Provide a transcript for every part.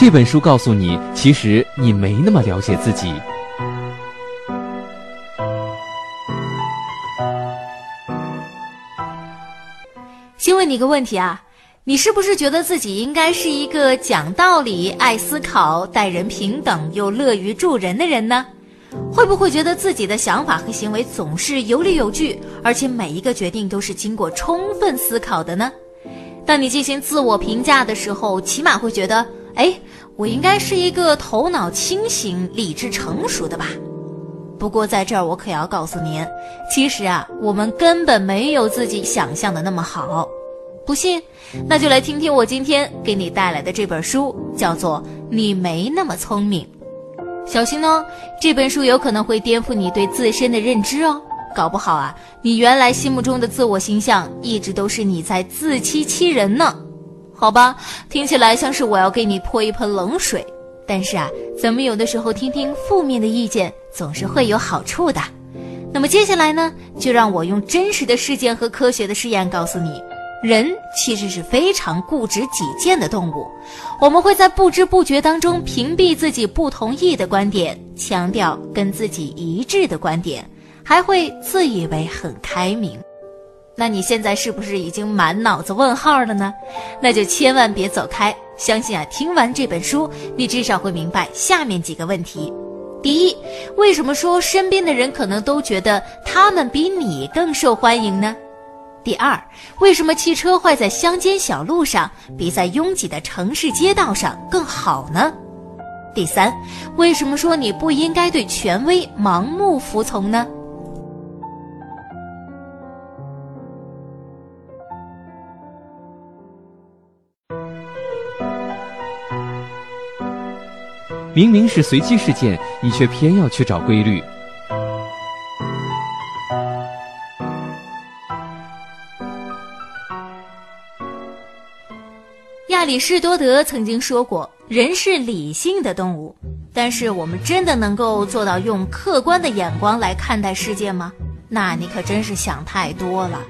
这本书告诉你，其实你没那么了解自己。先问你一个问题啊，你是不是觉得自己应该是一个讲道理、爱思考、待人平等又乐于助人的人呢？会不会觉得自己的想法和行为总是有理有据，而且每一个决定都是经过充分思考的呢？当你进行自我评价的时候，起码会觉得，哎，我应该是一个头脑清醒、理智成熟的吧？不过在这儿，我可要告诉您，其实啊，我们根本没有自己想象的那么好。不信，那就来听听我今天给你带来的这本书，叫做《你没那么聪明》。小心哦，这本书有可能会颠覆你对自身的认知哦。搞不好啊，你原来心目中的自我形象一直都是你在自欺欺人呢。好吧，听起来像是我要给你泼一盆冷水。但是啊，咱们有的时候听听负面的意见总是会有好处的。那么接下来呢，就让我用真实的事件和科学的试验告诉你。人其实是非常固执己见的动物，我们会在不知不觉当中屏蔽自己不同意的观点，强调跟自己一致的观点，还会自以为很开明。那你现在是不是已经满脑子问号了呢？那就千万别走开，相信啊，听完这本书，你至少会明白下面几个问题：第一，为什么说身边的人可能都觉得他们比你更受欢迎呢？第二，为什么汽车坏在乡间小路上比在拥挤的城市街道上更好呢？第三，为什么说你不应该对权威盲目服从呢？明明是随机事件，你却偏要去找规律。亚里士多德曾经说过：“人是理性的动物。”但是，我们真的能够做到用客观的眼光来看待世界吗？那你可真是想太多了。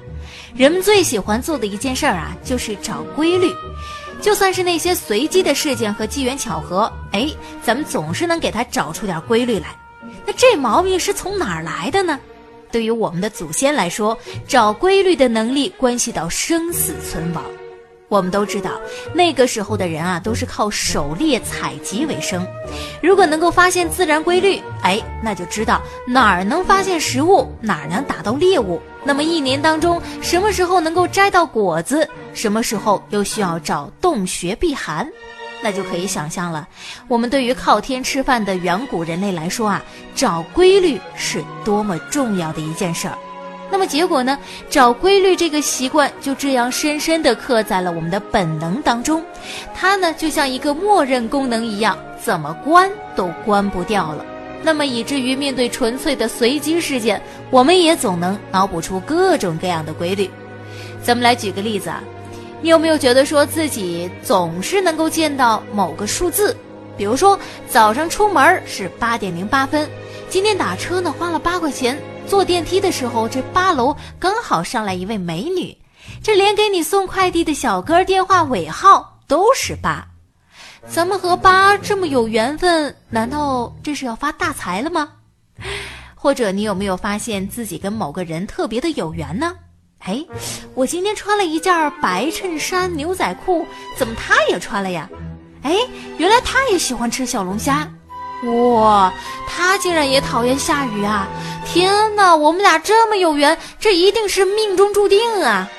人们最喜欢做的一件事儿啊，就是找规律。就算是那些随机的事件和机缘巧合，哎，咱们总是能给它找出点规律来。那这毛病是从哪儿来的呢？对于我们的祖先来说，找规律的能力关系到生死存亡。我们都知道，那个时候的人啊，都是靠狩猎采集为生。如果能够发现自然规律，哎，那就知道哪儿能发现食物，哪儿能打到猎物。那么一年当中，什么时候能够摘到果子，什么时候又需要找洞穴避寒，那就可以想象了。我们对于靠天吃饭的远古人类来说啊，找规律是多么重要的一件事儿。那么结果呢？找规律这个习惯就这样深深地刻在了我们的本能当中，它呢就像一个默认功能一样，怎么关都关不掉了。那么以至于面对纯粹的随机事件，我们也总能脑补出各种各样的规律。咱们来举个例子啊，你有没有觉得说自己总是能够见到某个数字？比如说早上出门是八点零八分，今天打车呢花了八块钱。坐电梯的时候，这八楼刚好上来一位美女，这连给你送快递的小哥电话尾号都是八，咱们和八这么有缘分，难道这是要发大财了吗？或者你有没有发现自己跟某个人特别的有缘呢？哎，我今天穿了一件白衬衫牛仔裤，怎么他也穿了呀？哎，原来他也喜欢吃小龙虾。哇，他竟然也讨厌下雨啊！天哪，我们俩这么有缘，这一定是命中注定啊！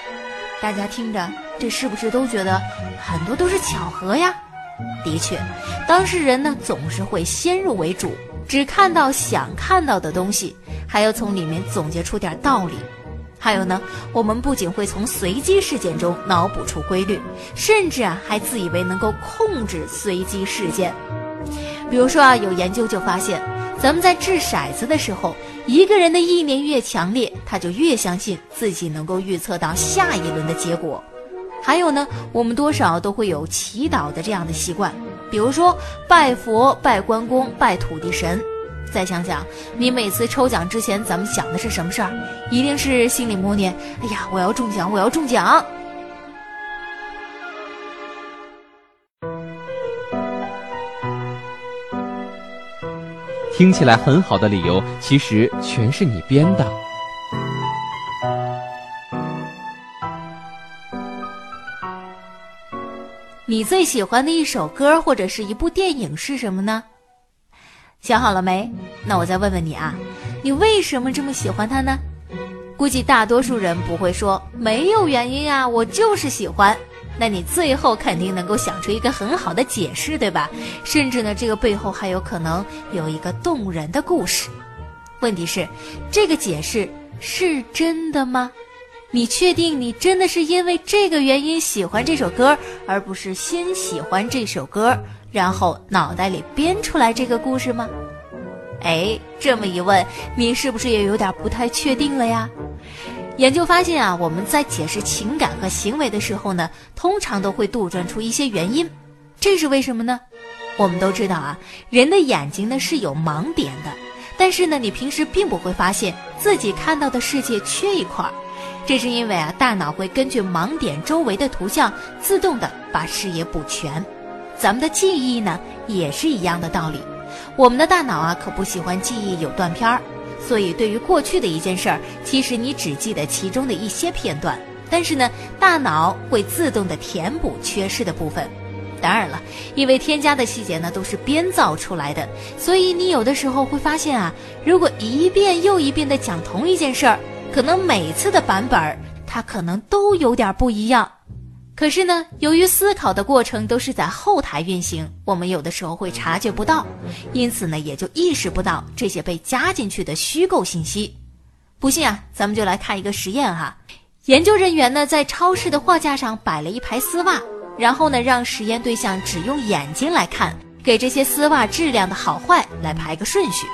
大家听着，这是不是都觉得很多都是巧合呀？的确，当事人呢总是会先入为主，只看到想看到的东西，还要从里面总结出点道理。还有呢，我们不仅会从随机事件中脑补出规律，甚至啊还自以为能够控制随机事件。比如说啊，有研究就发现，咱们在掷骰子的时候，一个人的意念越强烈，他就越相信自己能够预测到下一轮的结果。还有呢我们多少都会有祈祷的这样的习惯比如说拜佛拜关公拜土地神。再想想你每次抽奖之前咱们想的是什么事儿？一定是心里默念哎呀我要中奖我要中奖。听起来很好的理由其实全是你编的。你最喜欢的一首歌或者是一部电影是什么呢？想好了没？那我再问问你啊，你为什么这么喜欢它呢？估计大多数人不会说没有原因啊，我就是喜欢。那你最后肯定能够想出一个很好的解释，对吧？甚至呢，这个背后还有可能有一个动人的故事。问题是，这个解释是真的吗？你确定你真的是因为这个原因喜欢这首歌，而不是先喜欢这首歌，然后脑袋里编出来这个故事吗？哎，这么一问，你是不是也有点不太确定了呀？研究发现啊，我们在解释情感和行为的时候呢，通常都会杜撰出一些原因，这是为什么呢？我们都知道啊，人的眼睛呢是有盲点的，但是呢，你平时并不会发现自己看到的世界缺一块儿。这是因为啊，大脑会根据盲点周围的图像，自动的把视野补全。咱们的记忆呢，也是一样的道理。我们的大脑啊，可不喜欢记忆有断片儿，所以对于过去的一件事儿，其实你只记得其中的一些片段，但是呢，大脑会自动的填补缺失的部分。当然了，因为添加的细节呢都是编造出来的，所以你有的时候会发现啊，如果一遍又一遍的讲同一件事儿。可能每次的版本，它可能都有点不一样。可是呢，由于思考的过程都是在后台运行，我们有的时候会察觉不到，因此呢，也就意识不到这些被加进去的虚构信息。不信啊，咱们就来看一个实验哈。研究人员呢，在超市的货架上摆了一排丝袜，然后呢，让实验对象只用眼睛来看，给这些丝袜质量的好坏来排个顺序。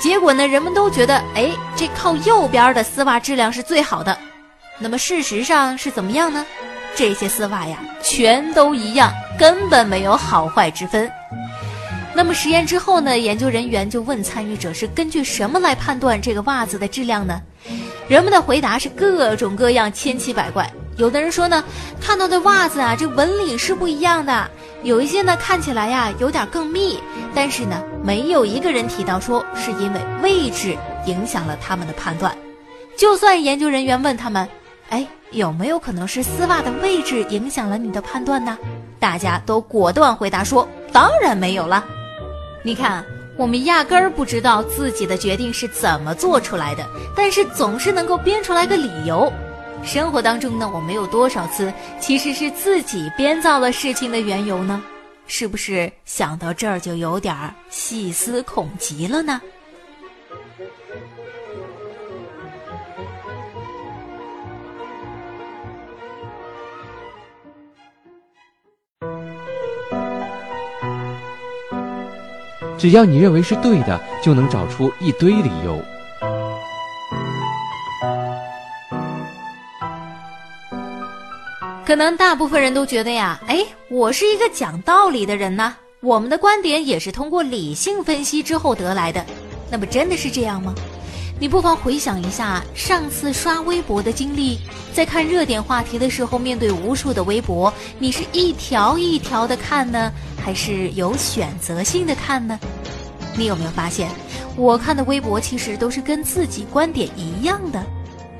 结果呢，人们都觉得，哎，这靠右边的丝袜质量是最好的。那么事实上是怎么样呢？这些丝袜呀，全都一样，根本没有好坏之分。那么实验之后呢，研究人员就问参与者是根据什么来判断这个袜子的质量呢？人们的回答是各种各样，千奇百怪。有的人说呢，看到的袜子啊，这纹理是不一样的。有一些呢，看起来呀有点更密，但是呢，没有一个人提到说是因为位置影响了他们的判断。就算研究人员问他们，哎，有没有可能是丝袜的位置影响了你的判断呢？大家都果断回答说，当然没有了。你看，我们压根儿不知道自己的决定是怎么做出来的，但是总是能够编出来个理由。生活当中呢，我们有多少次其实是自己编造了事情的缘由呢？是不是想到这儿就有点细思恐极了呢？只要你认为是对的，就能找出一堆理由。可能大部分人都觉得呀，哎，我是一个讲道理的人呢，我们的观点也是通过理性分析之后得来的。那么真的是这样吗？你不妨回想一下上次刷微博的经历，在看热点话题的时候，面对无数的微博，你是一条一条的看呢，还是有选择性的看呢？你有没有发现，我看的微博其实都是跟自己观点一样的？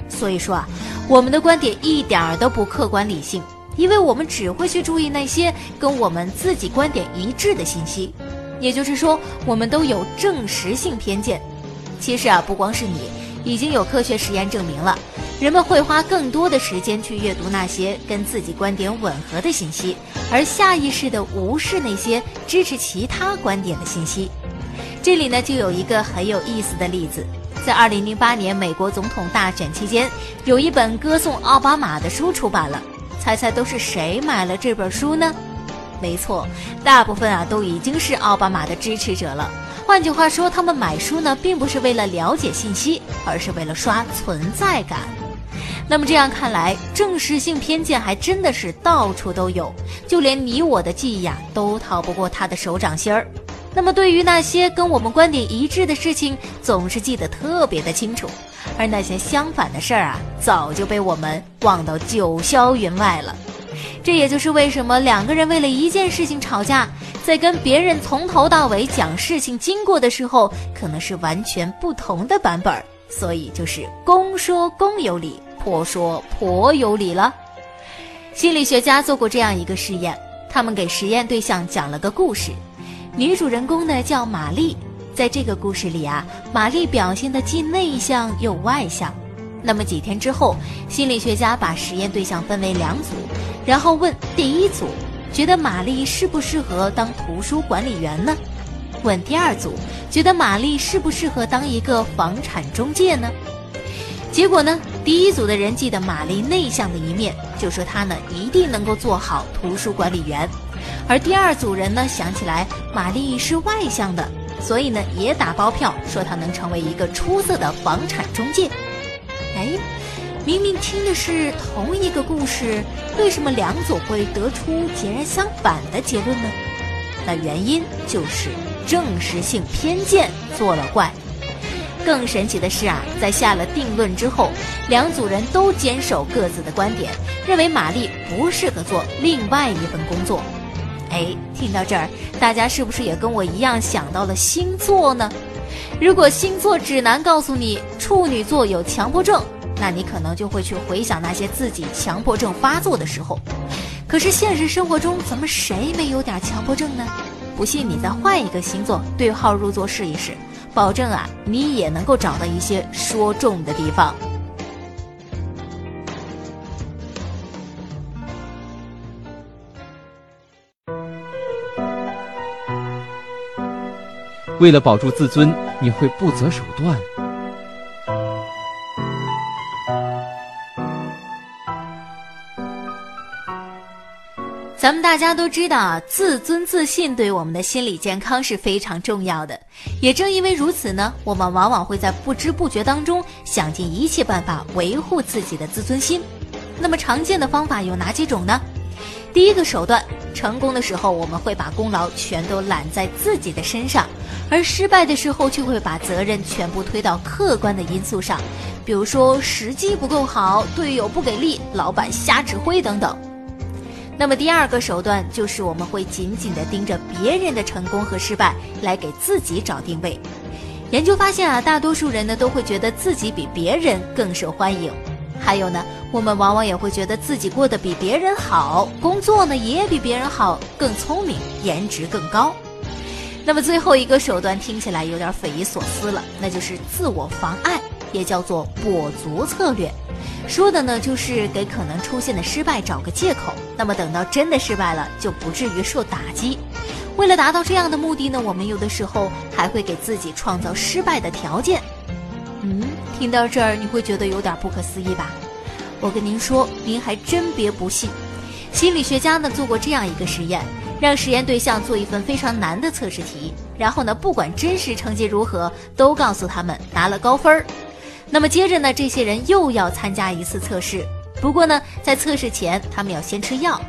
所以说啊，我们的观点一点儿都不客观理性，因为我们只会去注意那些跟我们自己观点一致的信息。也就是说，我们都有证实性偏见。其实啊，不光是你，已经有科学实验证明了，人们会花更多的时间去阅读那些跟自己观点吻合的信息，而下意识地无视那些支持其他观点的信息。这里呢，就有一个很有意思的例子。在二零零八年美国总统大选期间，有一本歌颂奥巴马的书出版了。猜猜都是谁买了这本书呢？没错，大部分啊都已经是奥巴马的支持者了。换句话说，他们买书呢，并不是为了了解信息，而是为了刷存在感。那么这样看来，正实性偏见还真的是到处都有，就连你我的记忆啊，都逃不过他的手掌心儿。那么，对于那些跟我们观点一致的事情，总是记得特别的清楚；而那些相反的事儿啊，早就被我们忘到九霄云外了。这也就是为什么两个人为了一件事情吵架，在跟别人从头到尾讲事情经过的时候，可能是完全不同的版本。所以就是公说公有理，婆说婆有理了。心理学家做过这样一个实验，他们给实验对象讲了个故事，女主人公呢叫玛丽。在这个故事里啊，玛丽表现的既内向又外向。那么几天之后，心理学家把实验对象分为两组，然后问第一组，觉得玛丽适不适合当图书管理员呢？问第二组，觉得玛丽适不适合当一个房产中介呢？结果呢，第一组的人记得玛丽内向的一面，就说她呢一定能够做好图书管理员，而第二组人呢想起来玛丽是外向的。所以呢，也打包票说她能成为一个出色的房产中介。哎，明明听的是同一个故事，为什么两组会得出截然相反的结论呢？那原因就是证实性偏见作了怪。更神奇的是啊，在下了定论之后，两组人都坚守各自的观点，认为玛丽不适合做另外一份工作。哎，听到这儿，大家是不是也跟我一样想到了星座呢？如果星座指南告诉你处女座有强迫症，那你可能就会去回想那些自己强迫症发作的时候。可是现实生活中，怎么谁没有点强迫症呢？不信你再换一个星座对号入座试一试，保证啊，你也能够找到一些说中的地方。为了保住自尊，你会不择手段。咱们大家都知道啊，自尊自信对我们的心理健康是非常重要的。也正因为如此呢，我们往往会在不知不觉当中想尽一切办法维护自己的自尊心。那么常见的方法有哪几种呢？第一个手段，成功的时候我们会把功劳全都揽在自己的身上。而失败的时候，却会把责任全部推到客观的因素上，比如说时机不够好、队友不给力、老板瞎指挥等等。那么第二个手段就是我们会紧紧地盯着别人的成功和失败，来给自己找定位。研究发现啊，大多数人呢都会觉得自己比别人更受欢迎，还有呢，我们往往也会觉得自己过得比别人好，工作呢也比别人好，更聪明，颜值更高。那么最后一个手段听起来有点匪夷所思了，那就是自我妨碍，也叫做跛足策略。说的呢就是给可能出现的失败找个借口，那么等到真的失败了，就不至于受打击。为了达到这样的目的呢，我们有的时候还会给自己创造失败的条件。嗯，听到这儿你会觉得有点不可思议吧？我跟您说，您还真别不信。心理学家呢做过这样一个实验。让实验对象做一份非常难的测试题，然后呢，不管真实成绩如何，都告诉他们拿了高分儿。那么接着呢，这些人又要参加一次测试。不过呢，在测试前，他们要先吃药。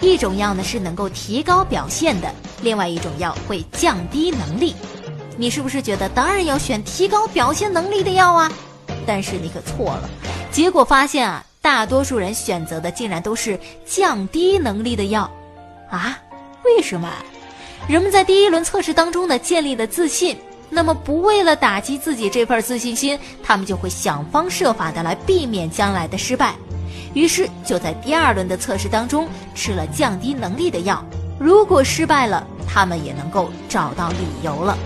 一种药呢是能够提高表现的，另外一种药会降低能力。你是不是觉得当然要选提高表现能力的药啊？但是你可错了。结果发现啊，大多数人选择的竟然都是降低能力的药，啊？为什么人们在第一轮测试当中呢建立了自信？那么不为了打击自己这份自信心，他们就会想方设法的来避免将来的失败。于是就在第二轮的测试当中吃了降低能力的药。如果失败了，他们也能够找到理由了。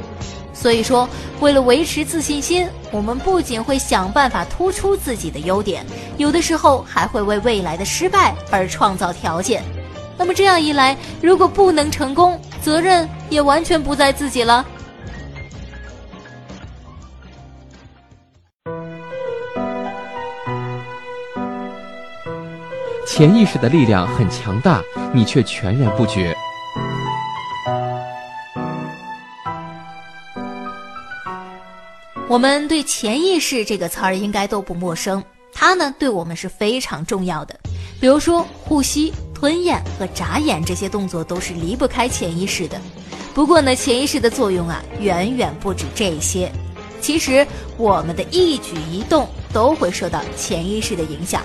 所以说，为了维持自信心，我们不仅会想办法突出自己的优点，有的时候还会为未来的失败而创造条件。那么这样一来，如果不能成功，责任也完全不在自己了。潜意识的力量很强大，你却全然不觉。我们对潜意识这个词儿应该都不陌生，它呢对我们是非常重要的。比如说呼吸。吞咽和眨眼这些动作都是离不开潜意识的。不过呢，潜意识的作用啊，远远不止这些。其实我们的一举一动都会受到潜意识的影响。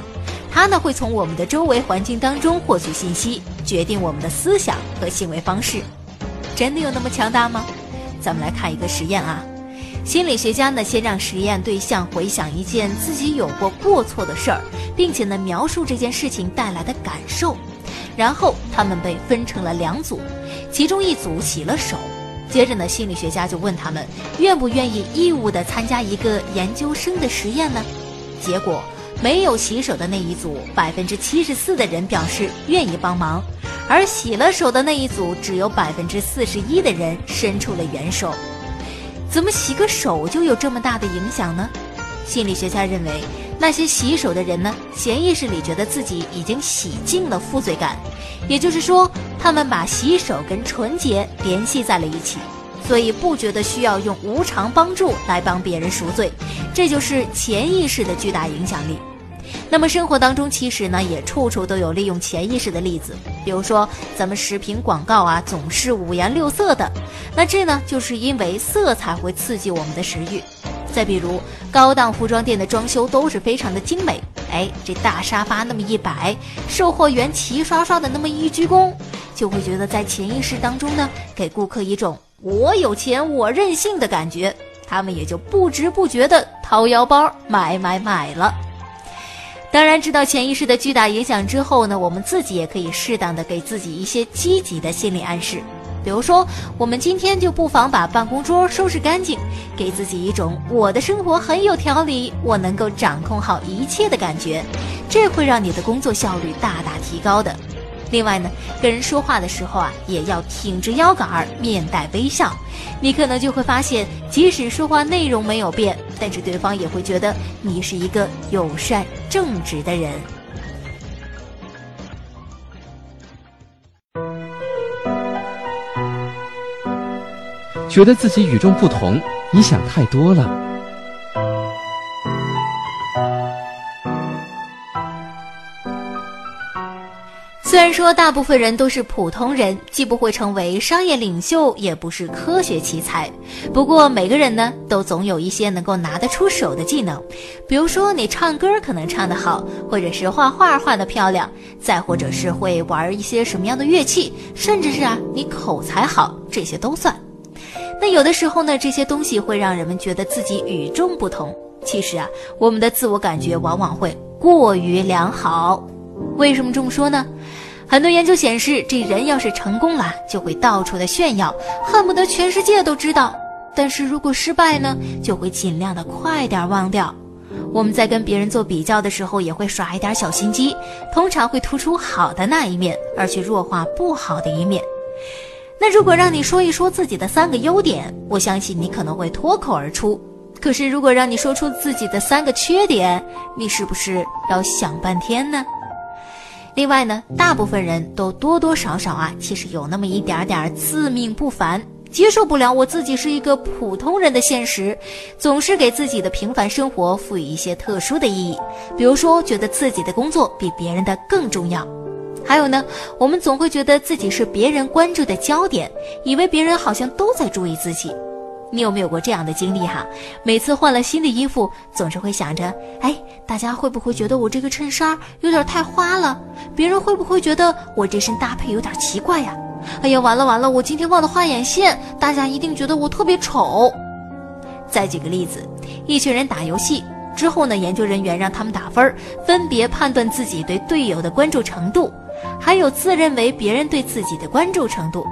它呢会从我们的周围环境当中获取信息，决定我们的思想和行为方式。真的有那么强大吗？咱们来看一个实验啊。心理学家呢先让实验对象回想一件自己有过过错的事儿，并且呢描述这件事情带来的感受。然后他们被分成了两组，其中一组洗了手。接着呢，心理学家就问他们愿不愿意义务地参加一个研究生的实验呢？结果，没有洗手的那一组，百分之七十四的人表示愿意帮忙，而洗了手的那一组，只有百分之四十一的人伸出了援手。怎么洗个手就有这么大的影响呢？心理学家认为。那些洗手的人呢，潜意识里觉得自己已经洗净了负罪感，也就是说，他们把洗手跟纯洁联系在了一起，所以不觉得需要用无偿帮助来帮别人赎罪，这就是潜意识的巨大影响力。那么生活当中其实呢，也处处都有利用潜意识的例子，比如说咱们食品广告啊，总是五颜六色的，那这呢，就是因为色彩会刺激我们的食欲。再比如，高档服装店的装修都是非常的精美，哎，这大沙发那么一摆，售货员齐刷刷的那么一鞠躬，就会觉得在潜意识当中呢，给顾客一种我有钱我任性的感觉，他们也就不知不觉的掏腰包买买买了。当然，知道潜意识的巨大影响之后呢，我们自己也可以适当的给自己一些积极的心理暗示。比如说，我们今天就不妨把办公桌收拾干净，给自己一种我的生活很有条理，我能够掌控好一切的感觉，这会让你的工作效率大大提高的。另外呢，跟人说话的时候啊，也要挺直腰杆儿，面带微笑，你可能就会发现，即使说话内容没有变，但是对方也会觉得你是一个友善正直的人。觉得自己与众不同，你想太多了。虽然说大部分人都是普通人，既不会成为商业领袖，也不是科学奇才，不过每个人呢，都总有一些能够拿得出手的技能。比如说，你唱歌可能唱得好，或者是画画画得漂亮，再或者是会玩一些什么样的乐器，甚至是啊，你口才好，这些都算。那有的时候呢，这些东西会让人们觉得自己与众不同。其实啊，我们的自我感觉往往会过于良好。为什么这么说呢？很多研究显示，这人要是成功了，就会到处的炫耀，恨不得全世界都知道；但是如果失败呢，就会尽量的快点忘掉。我们在跟别人做比较的时候，也会耍一点小心机，通常会突出好的那一面，而去弱化不好的一面。那如果让你说一说自己的三个优点，我相信你可能会脱口而出。可是如果让你说出自己的三个缺点，你是不是要想半天呢？另外呢，大部分人都多多少少啊，其实有那么一点点自命不凡，接受不了我自己是一个普通人的现实，总是给自己的平凡生活赋予一些特殊的意义，比如说觉得自己的工作比别人的更重要。还有呢，我们总会觉得自己是别人关注的焦点，以为别人好像都在注意自己。你有没有过这样的经历哈？每次换了新的衣服，总是会想着，哎，大家会不会觉得我这个衬衫有点太花了？别人会不会觉得我这身搭配有点奇怪呀？哎呀，完了完了，我今天忘了画眼线，大家一定觉得我特别丑。再举个例子，一群人打游戏之后呢，研究人员让他们打分，分别判断自己对队友的关注程度。还有自认为别人对自己的关注程度，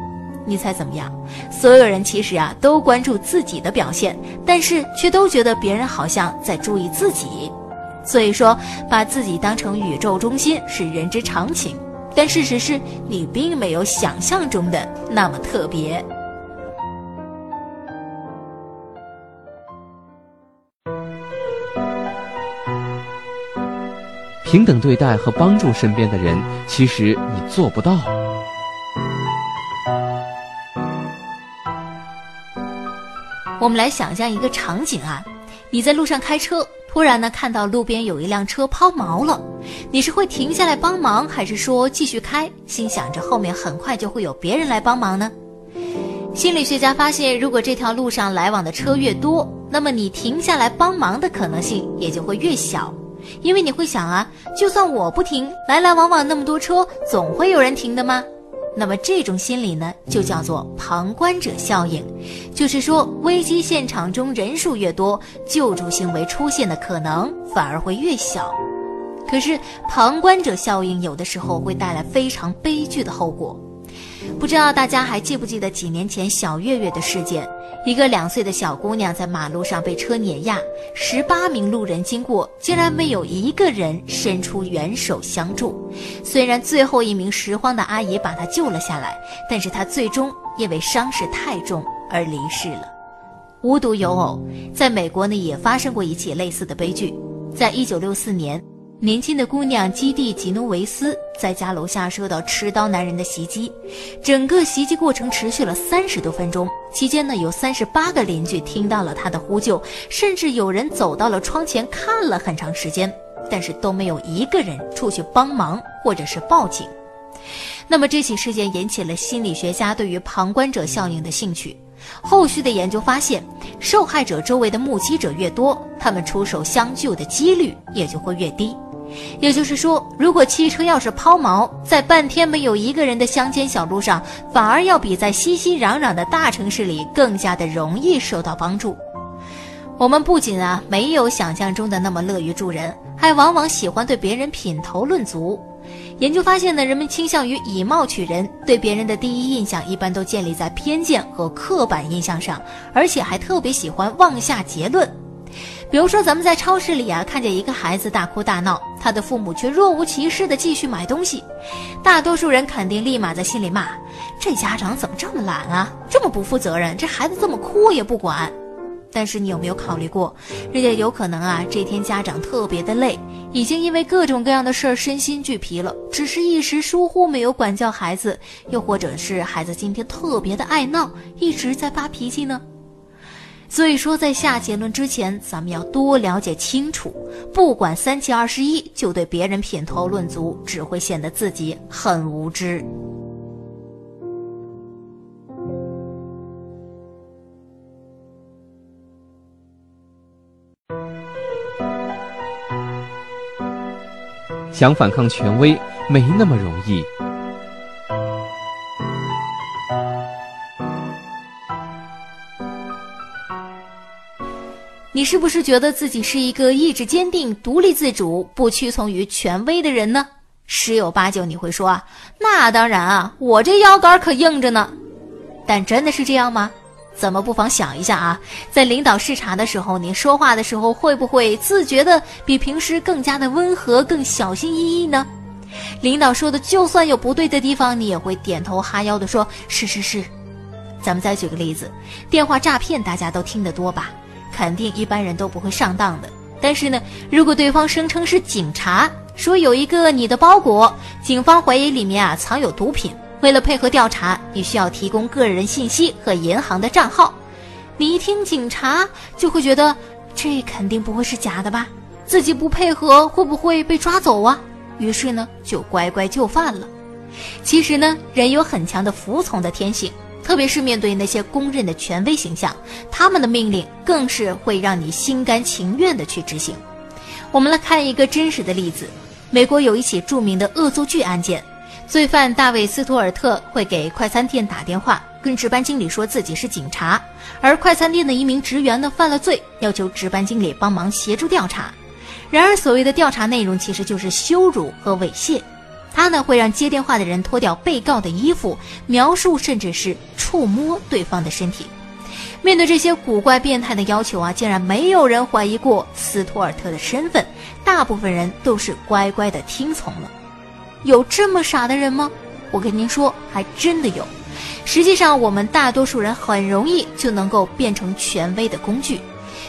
你猜怎么样？所有人其实啊都关注自己的表现，但是却都觉得别人好像在注意自己。所以说，把自己当成宇宙中心是人之常情，但事实是你并没有想象中的那么特别。平等对待和帮助身边的人，其实你做不到。我们来想象一个场景啊，你在路上开车，突然呢看到路边有一辆车抛锚了，你是会停下来帮忙，还是说继续开，心想着后面很快就会有别人来帮忙呢？心理学家发现，如果这条路上来往的车越多，那么你停下来帮忙的可能性也就会越小。因为你会想啊，就算我不停，来来往往那么多车，总会有人停的吗？那么这种心理呢，就叫做旁观者效应，就是说危机现场中人数越多，救助行为出现的可能反而会越小。可是旁观者效应有的时候会带来非常悲剧的后果。不知道大家还记不记得几年前小月月的事件？一个两岁的小姑娘在马路上被车碾压，十八名路人经过，竟然没有一个人伸出援手相助。虽然最后一名拾荒的阿姨把她救了下来，但是她最终因为伤势太重而离世了。无独有偶，在美国呢也发生过一起类似的悲剧，在一九六四年。年轻的姑娘基蒂·吉诺维斯在家楼下受到持刀男人的袭击，整个袭击过程持续了三十多分钟。期间呢，有三十八个邻居听到了他的呼救，甚至有人走到了窗前看了很长时间，但是都没有一个人出去帮忙或者是报警。那么这起事件引起了心理学家对于旁观者效应的兴趣。后续的研究发现，受害者周围的目击者越多，他们出手相救的几率也就会越低。也就是说，如果汽车要是抛锚在半天没有一个人的乡间小路上，反而要比在熙熙攘攘的大城市里更加的容易受到帮助。我们不仅啊没有想象中的那么乐于助人，还往往喜欢对别人品头论足。研究发现呢，人们倾向于以貌取人，对别人的第一印象一般都建立在偏见和刻板印象上，而且还特别喜欢妄下结论。比如说，咱们在超市里啊，看见一个孩子大哭大闹，他的父母却若无其事的继续买东西，大多数人肯定立马在心里骂：这家长怎么这么懒啊，这么不负责任，这孩子这么哭也不管。但是你有没有考虑过，人家有可能啊，这天家长特别的累，已经因为各种各样的事儿身心俱疲了，只是一时疏忽没有管教孩子，又或者是孩子今天特别的爱闹，一直在发脾气呢？所以说，在下结论之前，咱们要多了解清楚，不管三七二十一就对别人品头论足，只会显得自己很无知。想反抗权威，没那么容易。你是不是觉得自己是一个意志坚定、独立自主、不屈从于权威的人呢？十有八九你会说啊，那当然啊，我这腰杆可硬着呢。但真的是这样吗？咱们不妨想一下啊，在领导视察的时候，你说话的时候会不会自觉的比平时更加的温和、更小心翼翼呢？领导说的就算有不对的地方，你也会点头哈腰的说是是是。咱们再举个例子，电话诈骗大家都听得多吧？肯定一般人都不会上当的。但是呢，如果对方声称是警察，说有一个你的包裹，警方怀疑里面啊藏有毒品，为了配合调查，你需要提供个人信息和银行的账号。你一听警察，就会觉得这肯定不会是假的吧？自己不配合会不会被抓走啊？于是呢，就乖乖就范了。其实呢，人有很强的服从的天性。特别是面对那些公认的权威形象，他们的命令更是会让你心甘情愿地去执行。我们来看一个真实的例子：美国有一起著名的恶作剧案件，罪犯大卫·斯图尔特会给快餐店打电话，跟值班经理说自己是警察，而快餐店的一名职员呢犯了罪，要求值班经理帮忙协助调查。然而，所谓的调查内容其实就是羞辱和猥亵。他呢会让接电话的人脱掉被告的衣服，描述甚至是触摸对方的身体。面对这些古怪变态的要求啊，竟然没有人怀疑过斯图尔特的身份，大部分人都是乖乖的听从了。有这么傻的人吗？我跟您说，还真的有。实际上，我们大多数人很容易就能够变成权威的工具。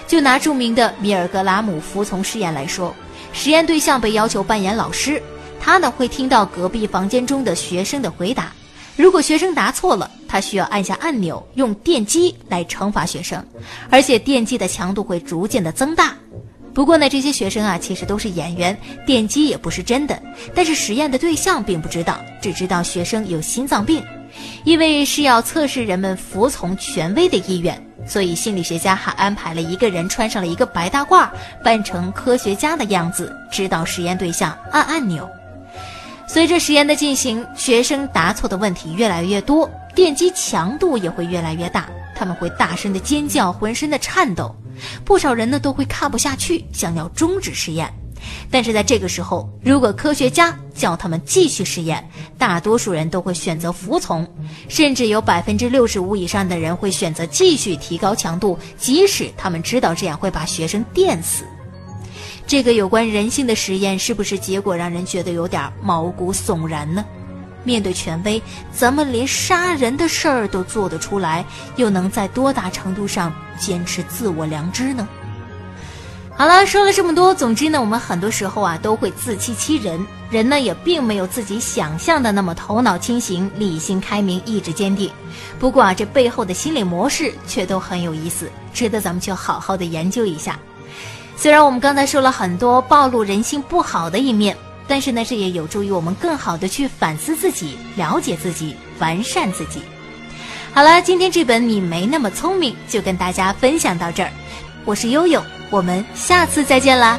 就拿著名的米尔格拉姆服从实验来说，实验对象被要求扮演老师。他呢会听到隔壁房间中的学生的回答，如果学生答错了，他需要按下按钮，用电击来惩罚学生，而且电击的强度会逐渐的增大。不过呢，这些学生啊其实都是演员，电击也不是真的。但是实验的对象并不知道，只知道学生有心脏病。因为是要测试人们服从权威的意愿，所以心理学家还安排了一个人穿上了一个白大褂，扮成科学家的样子，指导实验对象按按钮。随着实验的进行，学生答错的问题越来越多，电击强度也会越来越大，他们会大声的尖叫，浑身的颤抖，不少人呢都会看不下去，想要终止实验。但是在这个时候，如果科学家叫他们继续实验，大多数人都会选择服从，甚至有百分之六十五以上的人会选择继续提高强度，即使他们知道这样会把学生电死。这个有关人性的实验，是不是结果让人觉得有点毛骨悚然呢？面对权威，咱们连杀人的事儿都做得出来，又能在多大程度上坚持自我良知呢？好了，说了这么多，总之呢，我们很多时候啊都会自欺欺人，人呢也并没有自己想象的那么头脑清醒、理性开明、意志坚定。不过啊，这背后的心理模式却都很有意思，值得咱们去好好的研究一下。虽然我们刚才说了很多暴露人性不好的一面，但是呢，这也有助于我们更好的去反思自己、了解自己、完善自己。好了，今天这本你没那么聪明就跟大家分享到这儿，我是悠悠，我们下次再见啦。